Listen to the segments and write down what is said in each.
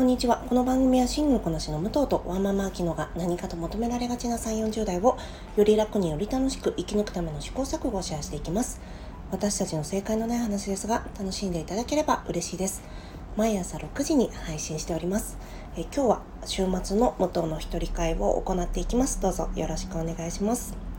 こんにちは。この番組はシングルこなしの武藤とワンママアキノが何かと求められがちな3、40代をより楽により楽しく生き抜くための試行錯誤をシェアしていきます。私たちの正解のない話ですが、楽しんでいただければ嬉しいです。毎朝6時に配信しております。え今日は週末の武藤の一人会を行っていきます。どうぞよろしくお願いします。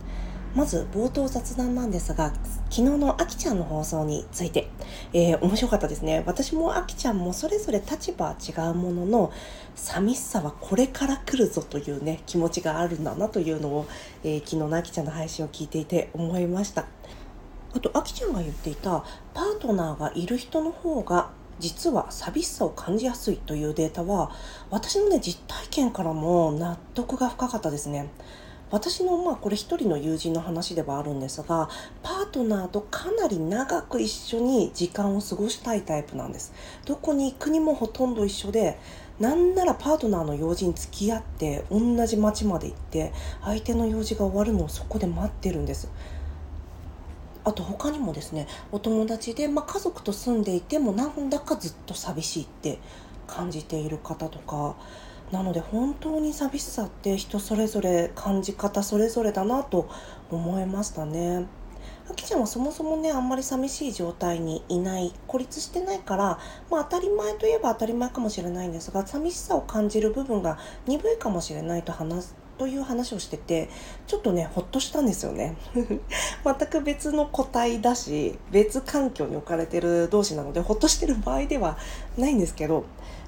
まず冒頭雑談なんですが、昨日のあきちゃんの放送について、えー、面白かったですね。私もあきちゃんもそれぞれ立場は違うものの、寂しさはこれから来るぞというね、気持ちがあるんだなというのを、えー、昨日のあきちゃんの配信を聞いていて思いました。あと、あきちゃんが言っていた、パートナーがいる人の方が実は寂しさを感じやすいというデータは私のね実体験からも納得が深かったですね私のまあこれ一人の友人の話ではあるんですがパートナーとかなり長く一緒に時間を過ごしたいタイプなんです。どこに行くにもほとんど一緒でなんならパートナーの用事に付き合って同じ町まで行って相手の用事が終わるのをそこで待ってるんです。あと他にもですねお友達で、まあ、家族と住んでいてもなんだかずっと寂しいって感じている方とかなので本当に寂しさって人それぞれ感じ方それぞれだなと思いましたね。あきちゃんはそもそもねあんまり寂しい状態にいない孤立してないから、まあ、当たり前といえば当たり前かもしれないんですが寂しさを感じる部分が鈍いかもしれないと話すという話をしててちょっとねほっとしたんですよね 全く別の個体だし別環境に置かれてる同士なのでほっとしてる場合ではないんですけど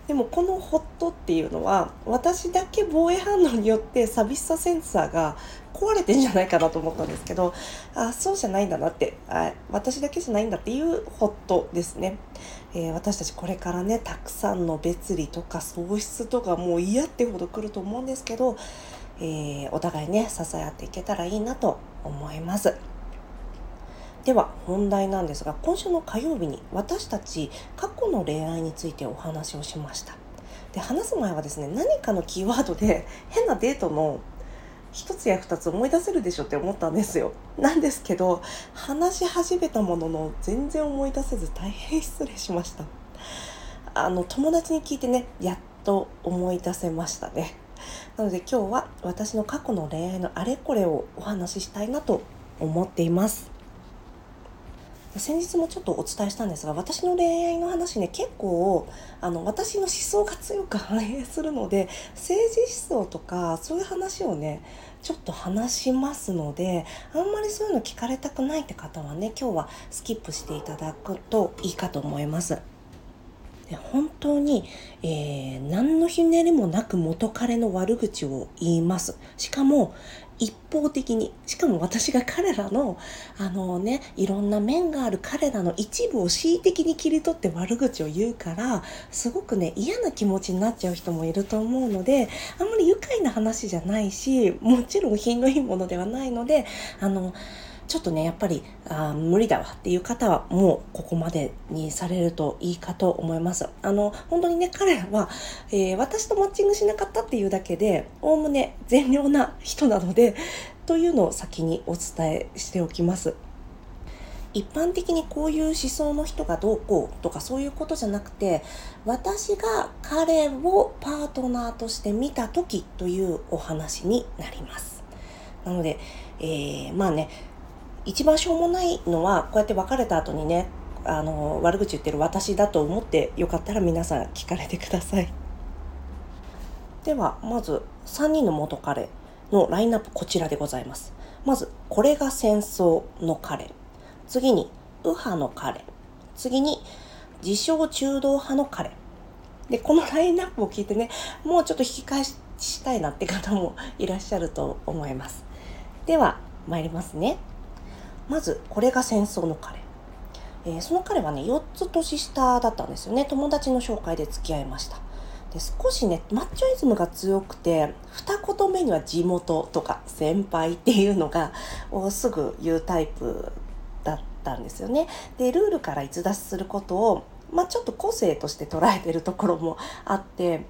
でもこのホットっていうのは私だけ防衛反応によって寂しさセンサーが壊れてんじゃないかなと思ったんですけど あそうじゃないんだなってあ私だけじゃないんだっていうホットですね、えー、私たちこれからねたくさんの別離とか喪失とかもう嫌ってほど来ると思うんですけど、えー、お互いね支え合っていけたらいいなと思います。では本題なんですが今週の火曜日に私たち過去の恋愛についてお話をしました。で話す前はですね何かのキーワードで変なデートの一つや二つ思い出せるでしょって思ったんですよ。なんですけど話し始めたものの全然思い出せず大変失礼しました。あの友達に聞いてねやっと思い出せましたね。なので今日は私の過去の恋愛のあれこれをお話ししたいなと思っています。先日もちょっとお伝えしたんですが私の恋愛の話ね結構あの私の思想が強く反映するので政治思想とかそういう話をねちょっと話しますのであんまりそういうの聞かれたくないって方はね今日はスキップしていただくといいかと思います。で本当に、えー、何のひねりもなく元彼の悪口を言います。しかも、一方的に。しかも私が彼らのあのねいろんな面がある彼らの一部を恣意的に切り取って悪口を言うからすごくね嫌な気持ちになっちゃう人もいると思うのであんまり愉快な話じゃないしもちろん品のいいものではないのであのちょっとねやっぱりあ無理だわっていう方はもうここまでにされるといいかと思います。あの本当にね彼らは、えー、私とマッチングしなかったっていうだけでおおむね善良な人なので というのを先にお伝えしておきます。一般的にこういう思想の人がどうこうとかそういうことじゃなくて私が彼をパートナーとして見た時というお話になります。なので、えー、まあね一番しょうもないのはこうやって別れた後にねあの悪口言ってる私だと思ってよかったら皆さん聞かれてください。ではまず3人の元彼のラインナップこちらでございます。まずこれが戦争の彼。次に右派の彼。次に自称中道派の彼。でこのラインナップを聞いてねもうちょっと引き返したいなって方もいらっしゃると思います。では参りますね。まずこれが戦争の彼、えー、その彼はね4つ年下だったんですよね。友達の紹介で付き合いました。で少しねマッチョイズムが強くて二言目には地元とか先輩っていうのがすぐ言うタイプだったんですよね。でルールから逸脱することをまあ、ちょっと個性として捉えてるところもあって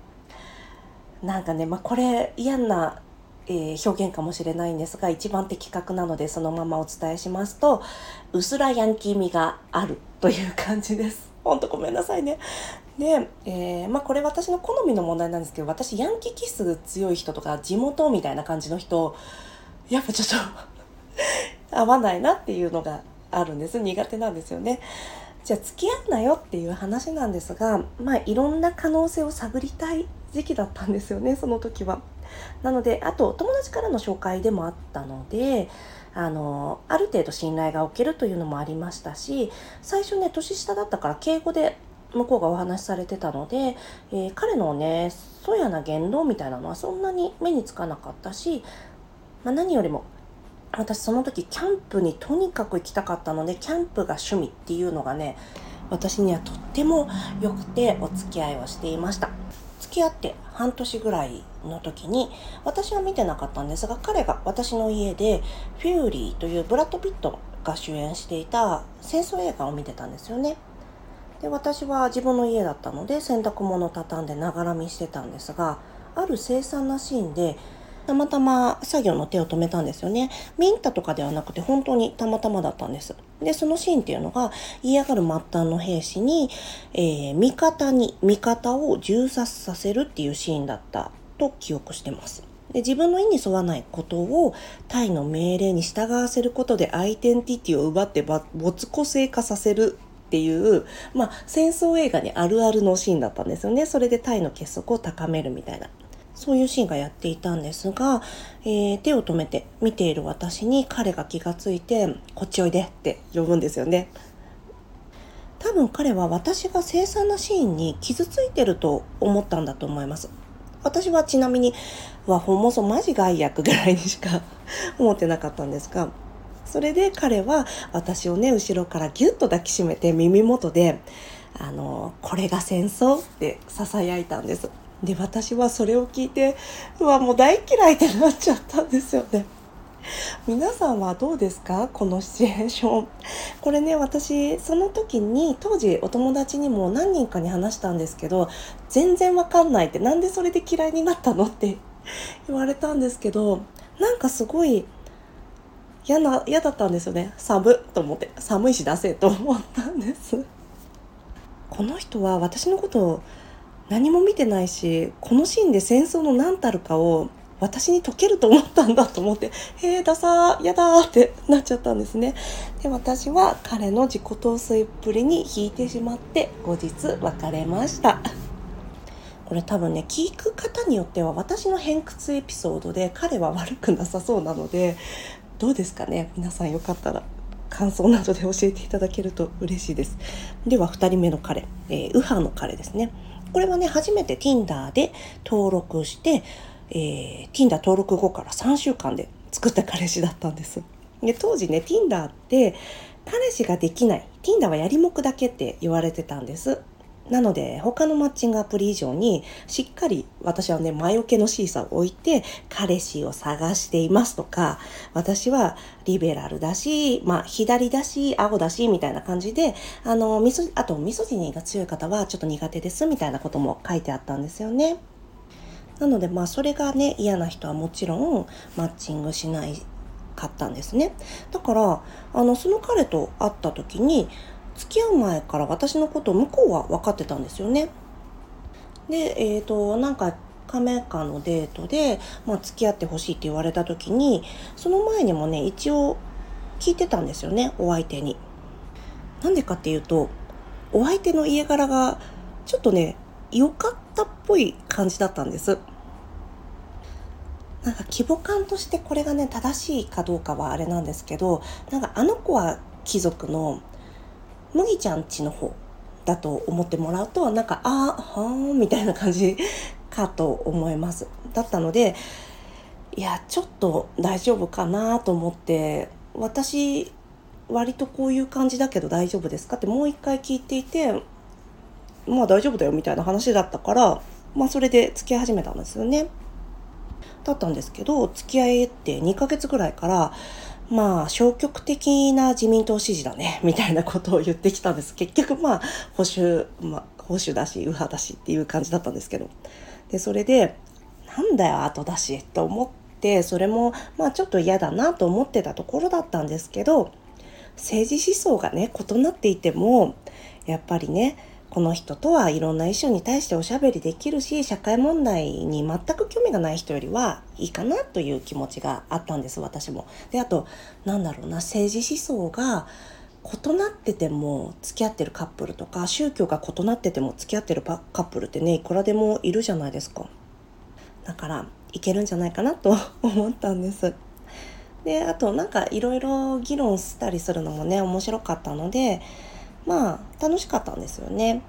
なんかね、まあ、これ嫌なえー、表現かもしれないんですが一番的確なのでそのままお伝えしますとうすらヤンキー味があるという感じです。ほんとごめんなさいね。で、えー、まあこれ私の好みの問題なんですけど私ヤンキー気質強い人とか地元みたいな感じの人やっぱちょっと 合わないなっていうのがあるんです苦手なんですよね。じゃあ付き合うなよっていう話なんですがまあいろんな可能性を探りたい時期だったんですよねその時は。なのであと友達からの紹介でもあったのであのある程度信頼がおけるというのもありましたし最初ね年下だったから敬語で向こうがお話しされてたので、えー、彼のねそやな言動みたいなのはそんなに目につかなかったし、まあ、何よりも私その時キャンプにとにかく行きたかったのでキャンプが趣味っていうのがね私にはとっても良くてお付き合いをしていました。付き合って半年ぐらいの時に私は見てなかったんですが彼が私の家で「フューリー」というブラッド・ピットが主演していた戦争映画を見てたんですよねで私は自分の家だったので洗濯物を畳んでながら見してたんですがある凄惨なシーンでたまたま作業の手を止めたんですよね。ミンタとかではなくて本当にたまたまだったんです。で、そのシーンっていうのが嫌がる末端の兵士に、えー、味方に味方を銃殺させるっていうシーンだったと記憶してます。で自分の意に沿わないことをタイの命令に従わせることでアイデンティティを奪って没個性化させるっていう、まあ、戦争映画にあるあるのシーンだったんですよね。それでタイの結束を高めるみたいな。そういうシーンがやっていたんですが、えー、手を止めて見ている私に彼が気がついて、こっちおいでって呼ぶんですよね。多分彼は私が凄惨なシーンに傷ついてると思ったんだと思います。私はちなみに、わ、ほんもそマジ害悪ぐらいにしか思ってなかったんですが、それで彼は私をね、後ろからギュッと抱きしめて耳元で、あの、これが戦争って囁いたんです。で、私はそれを聞いて、うわ、もう大嫌いってなっちゃったんですよね。皆さんはどうですか？このシチュエーション。これね、私、その時に、当時お友達にも何人かに話したんですけど、全然わかんないって、なんでそれで嫌いになったのって 言われたんですけど、なんかすごい、嫌な、嫌だったんですよね。寒と思って。寒いし出せと思ったんです。この人は私のことを何も見てないし、このシーンで戦争の何たるかを私に解けると思ったんだと思って、へえ、ダサー、やだってなっちゃったんですね。で、私は彼の自己陶酔っぷりに引いてしまって、後日別れました。これ多分ね聞く方によっては私の偏屈エピソードで彼は悪くなさそうなのでどうですかね？皆さんよかったら感想などで教えていただけると嬉しいですでは2人目の彼、えー、右派の彼ですねこれはね初めて Tinder で登録して、えー、Tinder 登録後から3週間で作った彼氏だったんですで当時ね Tinder って彼氏ができない Tinder はやりもくだけって言われてたんですなので他のマッチングアプリ以上にしっかり私はね前置きのシーサーを置いて彼氏を探していますとか私はリベラルだし、まあ左だし、青だしみたいな感じであのみそあとミソジニーが強い方はちょっと苦手ですみたいなことも書いてあったんですよね。なのでまあそれがね嫌な人はもちろんマッチングしないかったんですね。だからあのその彼と会った時に付き合う前から私のこと向こうは分かってたんですよね。で、え、ー、と、なんか、亀かのデートで、まあ、付き合ってほしいって言われた時に、その前にもね、一応聞いてたんですよね、お相手に。なんでかっていうと、お相手の家柄が、ちょっとね、良かったっぽい感じだったんです。なんか規模感としてこれがね、正しいかどうかはあれなんですけど、なんかあの子は貴族の麦ちゃんちの方だと思ってもらうとなんかああはーみたいな感じかと思いますだったのでいやちょっと大丈夫かなと思って私割とこういう感じだけど大丈夫ですかってもう一回聞いていてまあ大丈夫だよみたいな話だったからまあそれで付き始めたんですよね。だったんですけど付き合いって2ヶ月ぐらいからまあ消極的な自民党支持だね みたいなことを言ってきたんです。結局まあ保守、まあ、保守だし右派だしっていう感じだったんですけど。でそれでなんだよ後だしと思ってそれもまあちょっと嫌だなと思ってたところだったんですけど政治思想がね異なっていてもやっぱりねこの人とはいろんなイシューに対しておしゃべりできるし社会問題に全く興味がない人よりはいいかなという気持ちがあったんです私も。であとなんだろうな政治思想が異なってても付き合ってるカップルとか宗教が異なってても付き合ってるカップルってねいくらでもいるじゃないですかだからいけるんじゃないかなと 思ったんですであとなんかいろいろ議論したりするのもね面白かったのでまあ楽しかったんですよね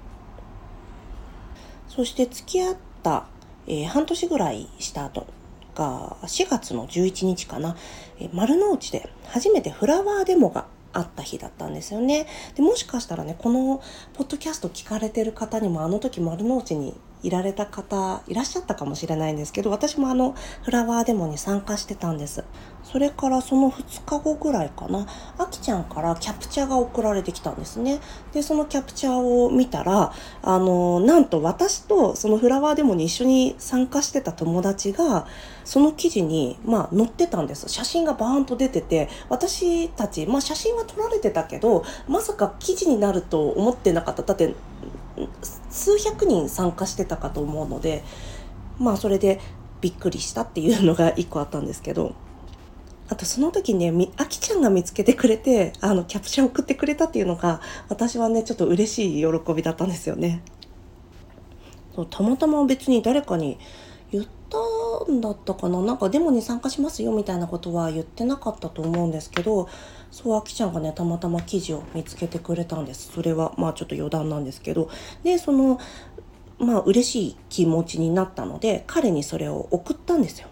そして付き合った、えー、半年ぐらいした後が4月の11日かな、えー、丸の内で初めてフラワーデモがあった日だったんですよね。でもしかしたらねこのポッドキャスト聞かれてる方にもあの時丸の内にいられた方いらっしゃったかもしれないんですけど私もあのフラワーデモに参加してたんです。それからその2日後ぐらいかなあきちゃんからキャプチャーが送られてきたんですね。でそのキャプチャーを見たらあのなんと私とそのフラワーデモに一緒に参加してた友達がその記事に、まあ、載ってたんです。写真がバーンと出てて私たち、まあ、写真は撮られてたけどまさか記事になると思ってなかった。だって数百人参加してたかと思うのでまあそれでびっくりしたっていうのが一個あったんですけどあとその時ねあきちゃんが見つけてくれてあのキャプチャー送ってくれたっていうのが私はねちょっと嬉しい喜びだったんですよね。そうたまたま別に誰かに言ったんだったかななんかデモに参加しますよみたいなことは言ってなかったと思うんですけどそうあきちゃんがねたまたま記事を見つけてくれたんです。それはまあちょっと余談なんですけど。でそのまあ嬉しい気持ちになったので彼にそれを送ったんですよ。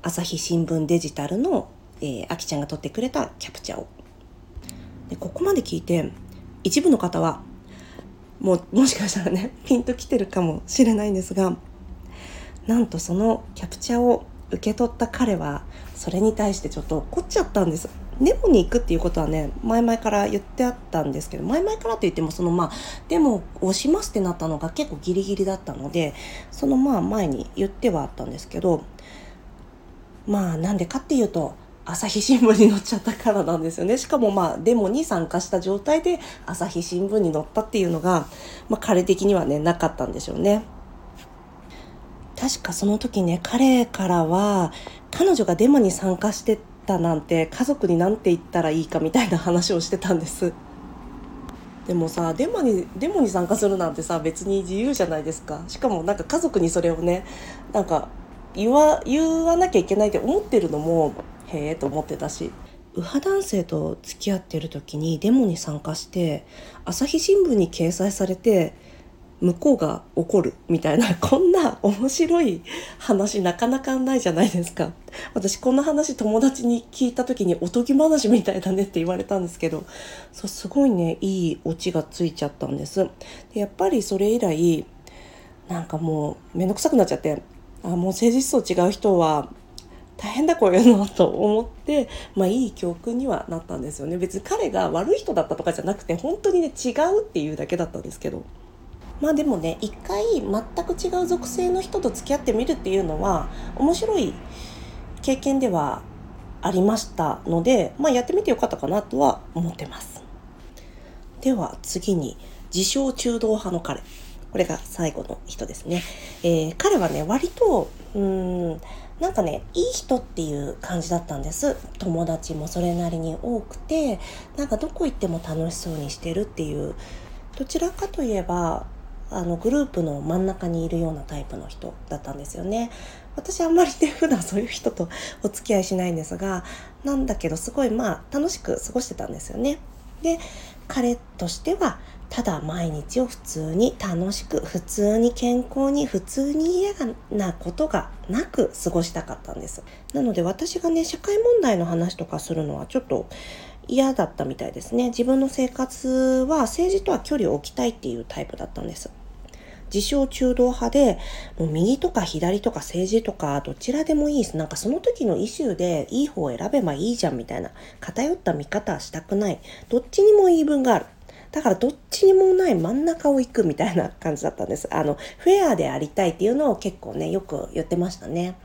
朝日新聞デジタルの、えー、あきちゃんが撮ってくれたキャプチャーを。でここまで聞いて一部の方はもうもしかしたらねピンときてるかもしれないんですがなんとそのキャプチャーを受け取った彼はそれに対してちょっと怒っちゃったんです。デモに行くっていうことはね前々から言ってあったんですけど前々からといってもそのまあデモをしますってなったのが結構ギリギリだったのでそのまあ前に言ってはあったんですけどまあなんでかっていうと朝日新聞に載っちゃったからなんですよねしかもまあデモに参加した状態で朝日新聞に載ったっていうのが、まあ、彼的にはねなかったんでしょうね。確かその時ね彼からは彼女がデモに参加してたなんて家族に何て言ったらいいかみたいな話をしてたんです。でもさデモにデモに参加するなんてさ別に自由じゃないですか。しかもなんか家族にそれをねなんか言わ言わなきゃいけないって思ってるのもへえと思ってたし。右派男性と付き合ってる時にデモに参加して朝日新聞に掲載されて向こうが怒るみたいな こんな面白い話なかなかないじゃないですか。私こんな話友達に聞いた時におとぎ話みたいだねって言われたんですけどそうすごいねいいオチがついちゃったんです。でやっぱりそれ以来なんかもう面倒くさくなっちゃってあもう政治思想違う人は大変だこういうのと思ってまあいい教訓にはなったんですよね。別に彼が悪い人だったとかじゃなくて本当にね違うっていうだけだったんですけど。まあでもね一回全く違う属性の人と付き合ってみるっていうのは面白い経験ではありましたので、まあ、やってみてよかったかなとは思ってます。では次に自称中道派の彼。これが最後の人ですね、えー、彼はね割とうんなんかねいい人っていう感じだったんです。友達もそれなりに多くてなんかどこ行っても楽しそうにしてるっていう。どちらかといえばあのグループの真ん中にいるようなタイプの人だったんですよね。私あんまりね普段そういう人とお付き合いしないんですがなんだけどすごいまあ楽しく過ごしてたんですよね。で彼としてはただ毎日を普通に楽しく普通に健康に普通に嫌なことがなく過ごしたかったんですなので私がね社会問題の話とかするのはちょっと嫌だったみたいですね自分の生活は政治とは距離を置きたいっていうタイプだったんです自称中道派で、もう右とか左とか政治とかどちらでもいいです。なんかその時のイシューでいい方を選べばいいじゃんみたいな偏った見方はしたくない。どっちにも言い分がある。だからどっちにもない真ん中を行くみたいな 感じだったんです。あの、フェアでありたいっていうのを結構ね、よく言ってましたね。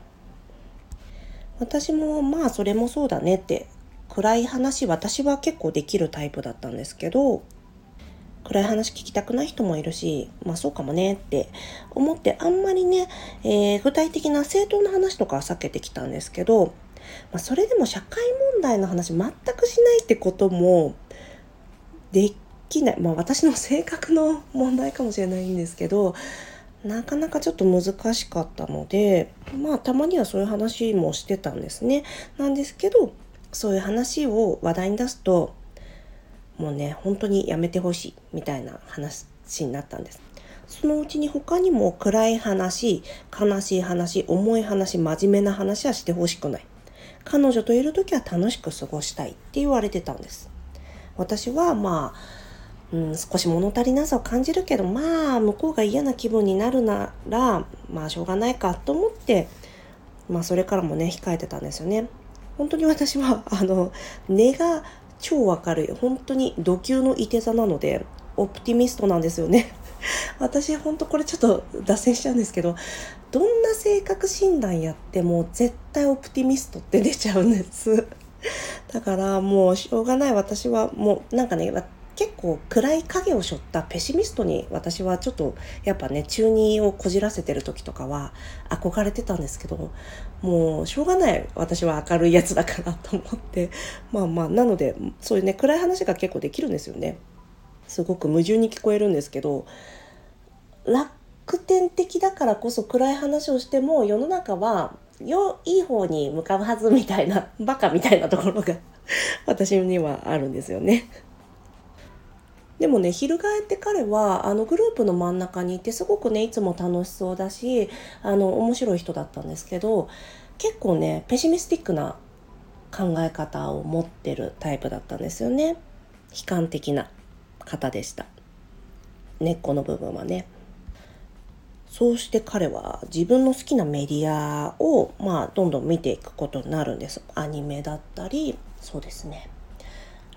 私もまあそれもそうだねって暗い話私は結構できるタイプだったんですけど暗い話聞きたくない人もいるし、まあそうかもねって思ってあんまりね、えー、具体的な正当な話とかは避けてきたんですけど、まあ、それでも社会問題の話全くしないってこともできない。まあ私の性格の問題かもしれないんですけど、なかなかちょっと難しかったので、まあたまにはそういう話もしてたんですね。なんですけど、そういう話を話題に出すと、もうね、本当にやめてほしいみたいな話になったんです。そのうちに他にも暗い話、悲しい話、重い話、真面目な話はしてほしくない。彼女といる時は楽しく過ごしたいって言われてたんです。私はまあ、うん、少し物足りなさを感じるけどまあ向こうが嫌な気分になるならまあしょうがないかと思ってまあそれからもね控えてたんですよね。本当に私はあの根が超明るい本当に土級のいて座なのでオプティミストなんですよね。私本当これちょっと脱線しちゃうんですけどどんな性格診断やっても絶対オプティミストって出ちゃうんです。だからもうしょうがない私はもうなんかね結構暗い影を背負ったペシミストに私はちょっとやっぱね中二をこじらせてる時とかは憧れてたんですけどもうしょうがない私は明るいやつだからと思ってまあまあなのでそういうね暗い話が結構できるんですよねすごく矛盾に聞こえるんですけど楽天的だからこそ暗い話をしても世の中はよいい方に向かうはずみたいなバカみたいなところが私にはあるんですよね。でもね翻って彼はあのグループの真ん中にいてすごくねいつも楽しそうだしあの面白い人だったんですけど結構ねペシミスティックな考え方を持ってるタイプだったんですよね。悲観的な方でした。根っこの部分はね。そうして彼は自分の好きなメディアをまあどんどん見ていくことになるんです。アニメだったりそうですね。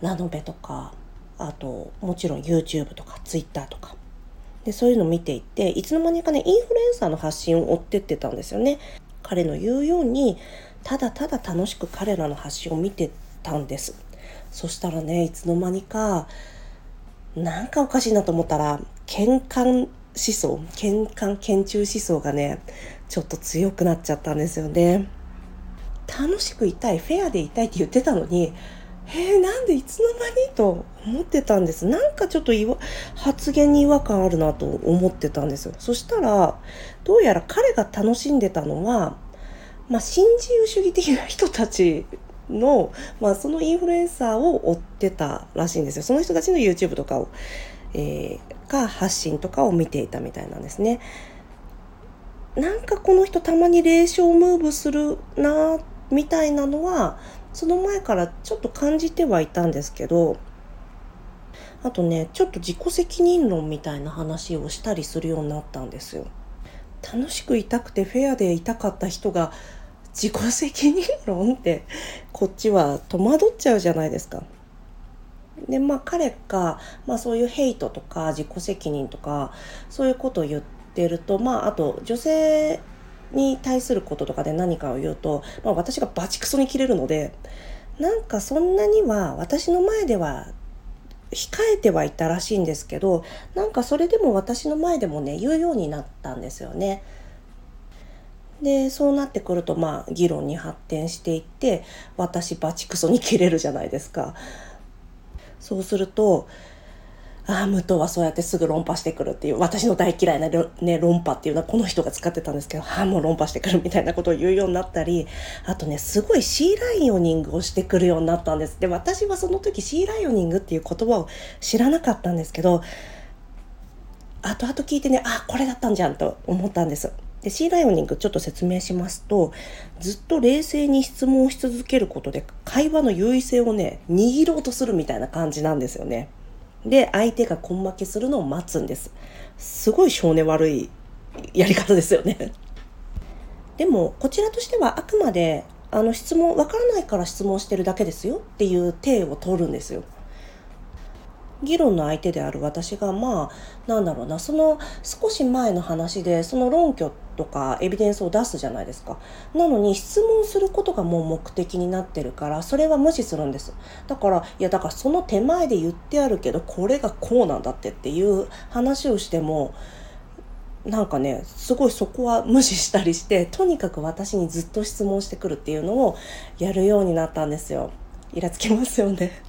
ラノベとかあともちろん YouTube とか Twitter とか。でそういうのを見ていていつの間にかねインフルエンサーの発信を追ってってたんですよね。彼の言うようにただただ楽しく彼らの発信を見てたんです。そしたらねいつの間にかなんかおかしいなと思ったら喧嘩思想喧嘩研中思想がねちょっと強くなっちゃったんですよね。楽しくいたいフェアでいたいって言ってたのにえー、なんでいつの間にと思ってたんです。なんかちょっと発言に違和感あるなと思ってたんですよ。そしたらどうやら彼が楽しんでたのは、まあ、新自由主義的な人たちの、まあ、そのインフルエンサーを追ってたらしいんですよ。その人たちの YouTube とかを、えー、か発信とかを見ていたみたいなんですね。なんかこの人たまに霊障ムーブするなみたいなのはその前からちょっと感じてはいたんですけどあとねちょっと自己責任論みたいな話をしたりするようになったんですよ。楽しくいたくてフェアでいたかった人が自己責任論ってこっちは戸惑っちゃうじゃないですか。でまあ彼が、まあ、そういうヘイトとか自己責任とかそういうことを言ってるとまああと女性に対することとかで何かを言うと、まあ、私がバチクソに切れるのでなんかそんなには私の前では控えてはいたらしいんですけどなんかそれでも私の前でもね言うようになったんですよね。でそうなってくるとまあ議論に発展していって私バチクソに切れるじゃないですか。そうするとああ、武藤はそうやってすぐ論破してくるっていう、私の大嫌いな、ね、論破っていうのはこの人が使ってたんですけど、ああ、もう論破してくるみたいなことを言うようになったり、あとね、すごいシーライオニングをしてくるようになったんです。で、私はその時シーライオニングっていう言葉を知らなかったんですけど、後々聞いてね、あ、これだったんじゃんと思ったんです。で、シーライオニングちょっと説明しますと、ずっと冷静に質問し続けることで会話の優位性をね、握ろうとするみたいな感じなんですよね。で、相手が根負けするのを待つんです。すごい性根悪いやり方ですよね。でも、こちらとしてはあくまで、あの質問、わからないから質問してるだけですよっていう体を取るんですよ。議論の相手である私がまあなんだろうなその少し前の話でその論拠とかエビデンスを出すじゃないですか。なのに質問することがもう目的になってるからそれは無視するんです。だからいやだからその手前で言ってあるけどこれがこうなんだってっていう話をしてもなんかねすごいそこは無視したりしてとにかく私にずっと質問してくるっていうのをやるようになったんですよ。イラつきますよね。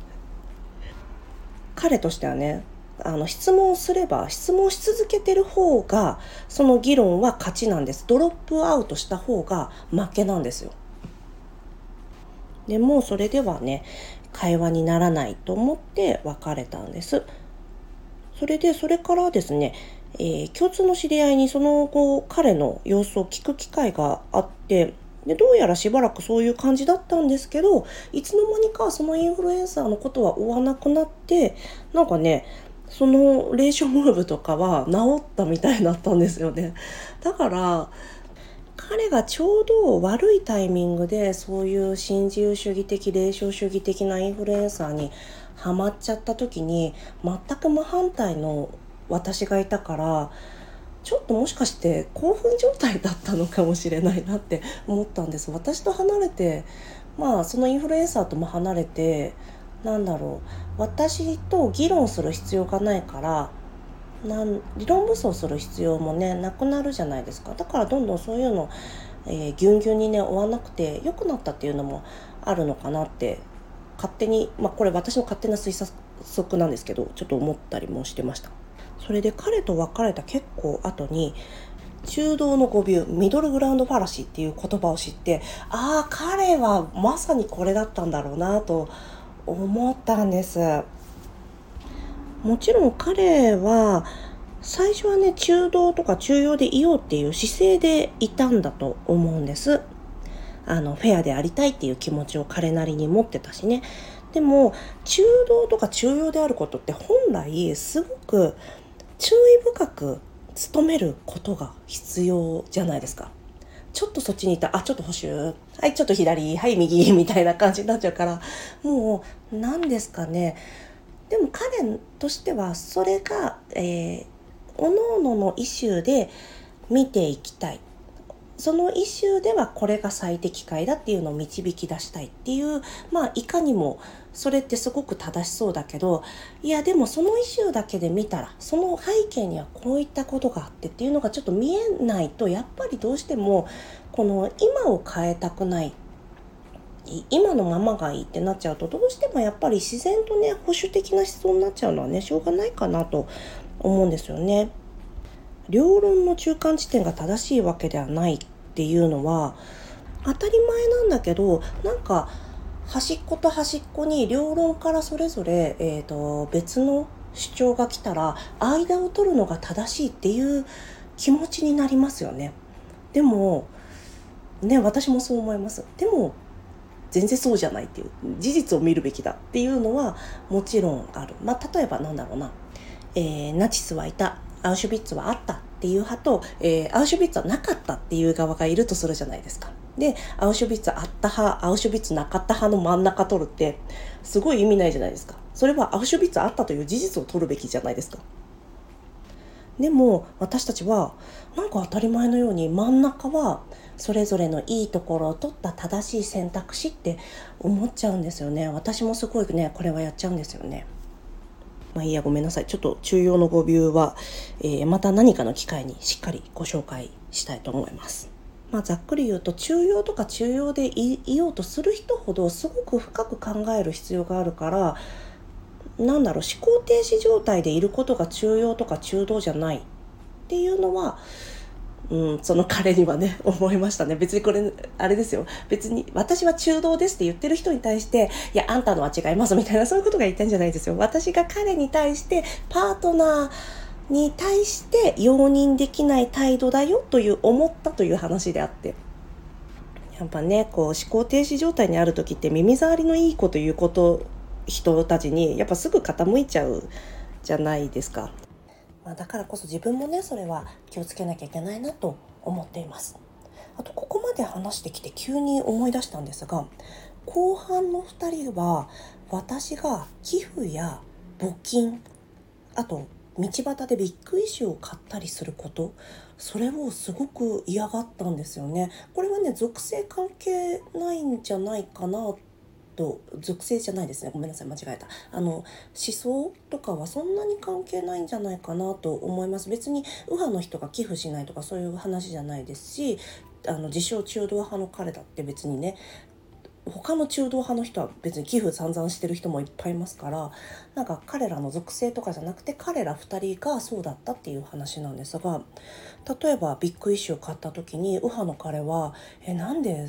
彼としてはねあの質問すれば質問し続けてる方がその議論は勝ちなんです。ドロップアウトした方が負けなんですよ。でもそれではね会話にならないと思って別れたんです。それでそれからですねえー、共通の知り合いにその後彼の様子を聞く機会があってでどうやらしばらくそういう感じだったんですけどいつの間にかそのインフルエンサーのことは追わなくなってなんかねその霊障ムーブとかは治ったみたいになったんですよね。だから彼がちょうど悪いタイミングでそういう新自由主義的霊障主義的なインフルエンサーにハマっちゃった時に全く真反対の私がいたからちょっともしかして興奮状態だったのかもしれないなって思ったんです。私と離れてまあそのインフルエンサーとも離れてなんだろう。私と議論する必要がないからなん理論武装する必要もねなくなるじゃないですか。だからどんどんそういうの、えー、ギュンギュンにね追わなくて良くなったっていうのもあるのかなって勝手にまあこれ私の勝手な推測なんですけどちょっと思ったりもしてました。それで彼と別れた結構後に中道の語尾ミドルグラウンドファラシーっていう言葉を知ってああ彼はまさにこれだったんだろうなと思ったんです。もちろん彼は最初はね中道とか中庸でいようっていう姿勢でいたんだと思うんです。あのフェアでありたいっていう気持ちを彼なりに持ってたしね。でも中道とか中庸であることって本来すごく注意深く努めることが必要じゃないですか。ちょっとそっちにいた。あちょっと補修はいちょっと左。はい右。みたいな感じになっちゃうから。もう何ですかね。でも彼としてはそれが、えー、各々のイシューで見ていきたい。そのイシューではこれが最適解だっていうのを導き出したいっていうまあいかにもそれってすごく正しそうだけどいやでもそのイシューだけで見たらその背景にはこういったことがあってっていうのがちょっと見えないとやっぱりどうしてもこの今を変えたくない今のままがいいってなっちゃうとどうしてもやっぱり自然とね保守的な思想になっちゃうのはねしょうがないかなと思うんですよね。両論の中間地点が正しいわけではないっていうのは当たり前なんだけどなんか端っこと端っこに両論からそれぞれ、えーと、別の主張が来たら間を取るのが正しいっていう気持ちになりますよね。でもね私もそう思います。でも全然そうじゃないっていう事実を見るべきだっていうのはもちろんある。まあ例えばなんだろうな、えー、ナチスはいたアウシュビッツはあったっていう派と、えー、アウシュビッツはなかったっていう側がいるとするじゃないですか。で、アウシュビッツあった派、アウシュビッツなかった派の真ん中取るって、すごい意味ないじゃないですか。それはアウシュビッツあったという事実を取るべきじゃないですか。でも私たちはなんか当たり前のように真ん中はそれぞれのいいところを取った正しい選択肢って思っちゃうんですよね私もすごいねこれはやっちゃうんですよねまあいいや、ごめんなさい。ちょっと中庸の語尾は、えー、また何かの機会にしっかりご紹介したいと思います。まあ、ざっくり言うと中庸とか中庸でいようとする人ほどすごく深く考える必要があるからなんだろう思考停止状態でいることが中庸とか中道じゃないっていうのはうん、その彼にはね、思いましたね。別にこれ、あれですよ。別に、私は中道ですって言ってる人に対して、いや、あんたのは違いますみたいな、そういうことが言ったんじゃないですよ。私が彼に対して、パートナーに対して容認できない態度だよという思ったという話であって。やっぱね、こう、思考停止状態にある時って耳障りのいい子ということ、人たちに、やっぱすぐ傾いちゃうじゃないですか。まあ、だからこそ自分もねそれは気をつけなきゃいけないなと思っていますあとここまで話してきて急に思い出したんですが後半の2人は私が寄付や募金あと道端でビッグイシューを買ったりすることそれをすごく嫌がったんですよね。これはね属性関係ないんじゃないかなと属性じゃないですね。ごめんなさい間違えた。あの思想とかはそんなに関係ないんじゃないかなと思います。別に右派の人が寄付しないとかそういう話じゃないですしあの自称中道派の彼だって別にね他の中道派の人は別に寄付散々してる人もいっぱいいますからなんか彼らの属性とかじゃなくて彼ら2人がそうだったっていう話なんですが例えばビッグイシュー買った時に右派の彼は「えなんで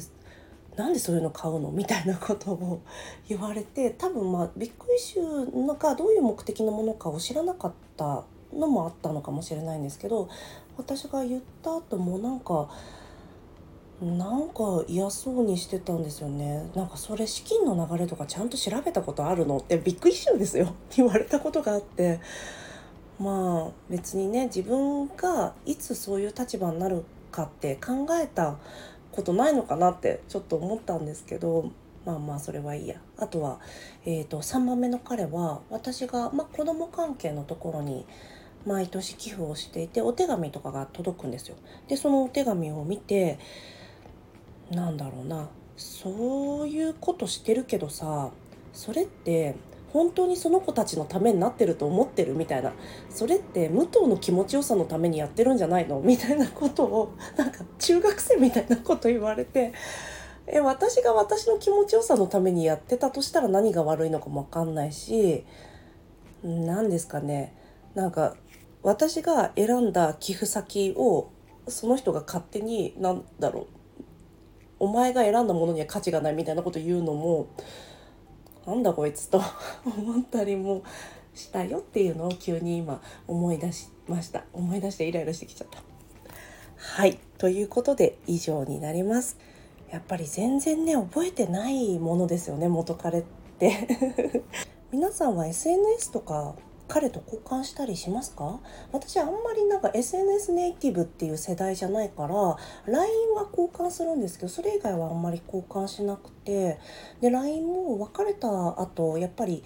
なんでそういうの買うの?」みたいなことを言われて多分まあビッグイシューがどういう目的のものかを知らなかったのもあったのかもしれないんですけど私が言った後もなんかなんか嫌そうにしてたんですよね。なんかそれ資金の流れとかちゃんと調べたことあるのってビッグイシューですよ。っ て言われたことがあって。まあ別にね自分がいつそういう立場になるかって考えたことないのかなってちょっと思ったんですけど。まあまあそれはいいや。あとは、えーと、3番目の彼は私が、まあ、子供関係のところに毎年寄付をしていてお手紙とかが届くんですよ。でそのお手紙を見てなんだろうな。そういうことしてるけどさそれって本当にその子たちのためになってると思ってるみたいな。それって武藤の気持ちよさのためにやってるんじゃないの？みたいなことをなんか中学生みたいなこと言われてえ私が私の気持ちよさのためにやってたとしたら何が悪いのかも分かんないし何ですかね。なんか私が選んだ寄付先をその人が勝手に何だろう。お前が選んだものには価値がないみたいなこと言うのもなんだこいつと 思ったりもしたよっていうのを急に今思い出しました。思い出してイライラしてきちゃった。はい。ということで以上になります。やっぱり全然ね覚えてないものですよね元彼って。皆さんは SNS とか彼と交換したりしますか？私あんまりなんか SNS ネイティブっていう世代じゃないから LINE は交換するんですけどそれ以外はあんまり交換しなくてで LINE も別れた後やっぱり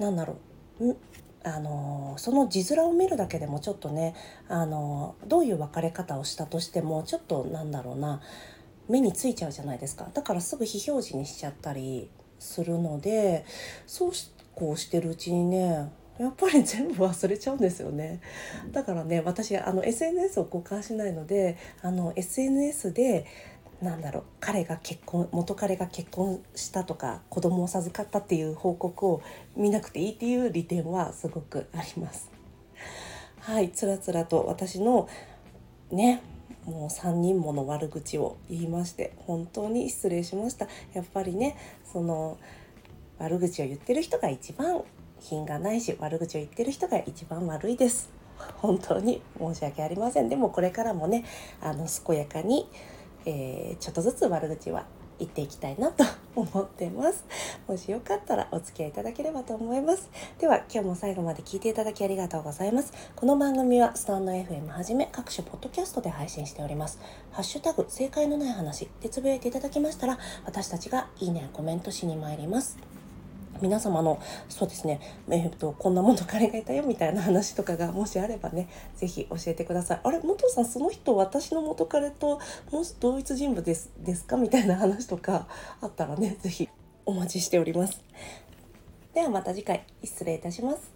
なんだろうあのその字面を見るだけでもちょっとねあのどういう別れ方をしたとしてもちょっとなんだろうな目についちゃうじゃないですか。だからすぐ非表示にしちゃったりするのでそうこうしてるうちにねやっぱり全部忘れちゃうんですよねだからね私あの SNS を交換しないのであの SNS でなんだろう彼が結婚元彼が結婚したとか子供を授かったっていう報告を見なくていいっていう利点はすごくあります。はいつらつらと私のねもう3人もの悪口を言いまして本当に失礼しましたやっぱりねその悪口を言ってる人が一番品がないし悪口を言ってる人が一番悪いです。本当に申し訳ありません。でもこれからもねあの健やかに、えー、ちょっとずつ悪口は言っていきたいなと 思ってます。もしよかったらお付き合いいただければと思います。では今日も最後まで聞いていただきありがとうございます。この番組はスタンド FM はじめ各種ポッドキャストで配信しております。ハッシュタグ正解のない話でつぶやいていただきましたら私たちがいいねやコメントしに参ります。皆様のそうですね、えー、とこんなもの彼がいたよみたいな話とかがもしあればね是非教えてください。あれ元さんその人私の元彼ともし同一人物ですですかみたいな話とかあったらね是非お待ちしております。ではまた次回失礼いたします。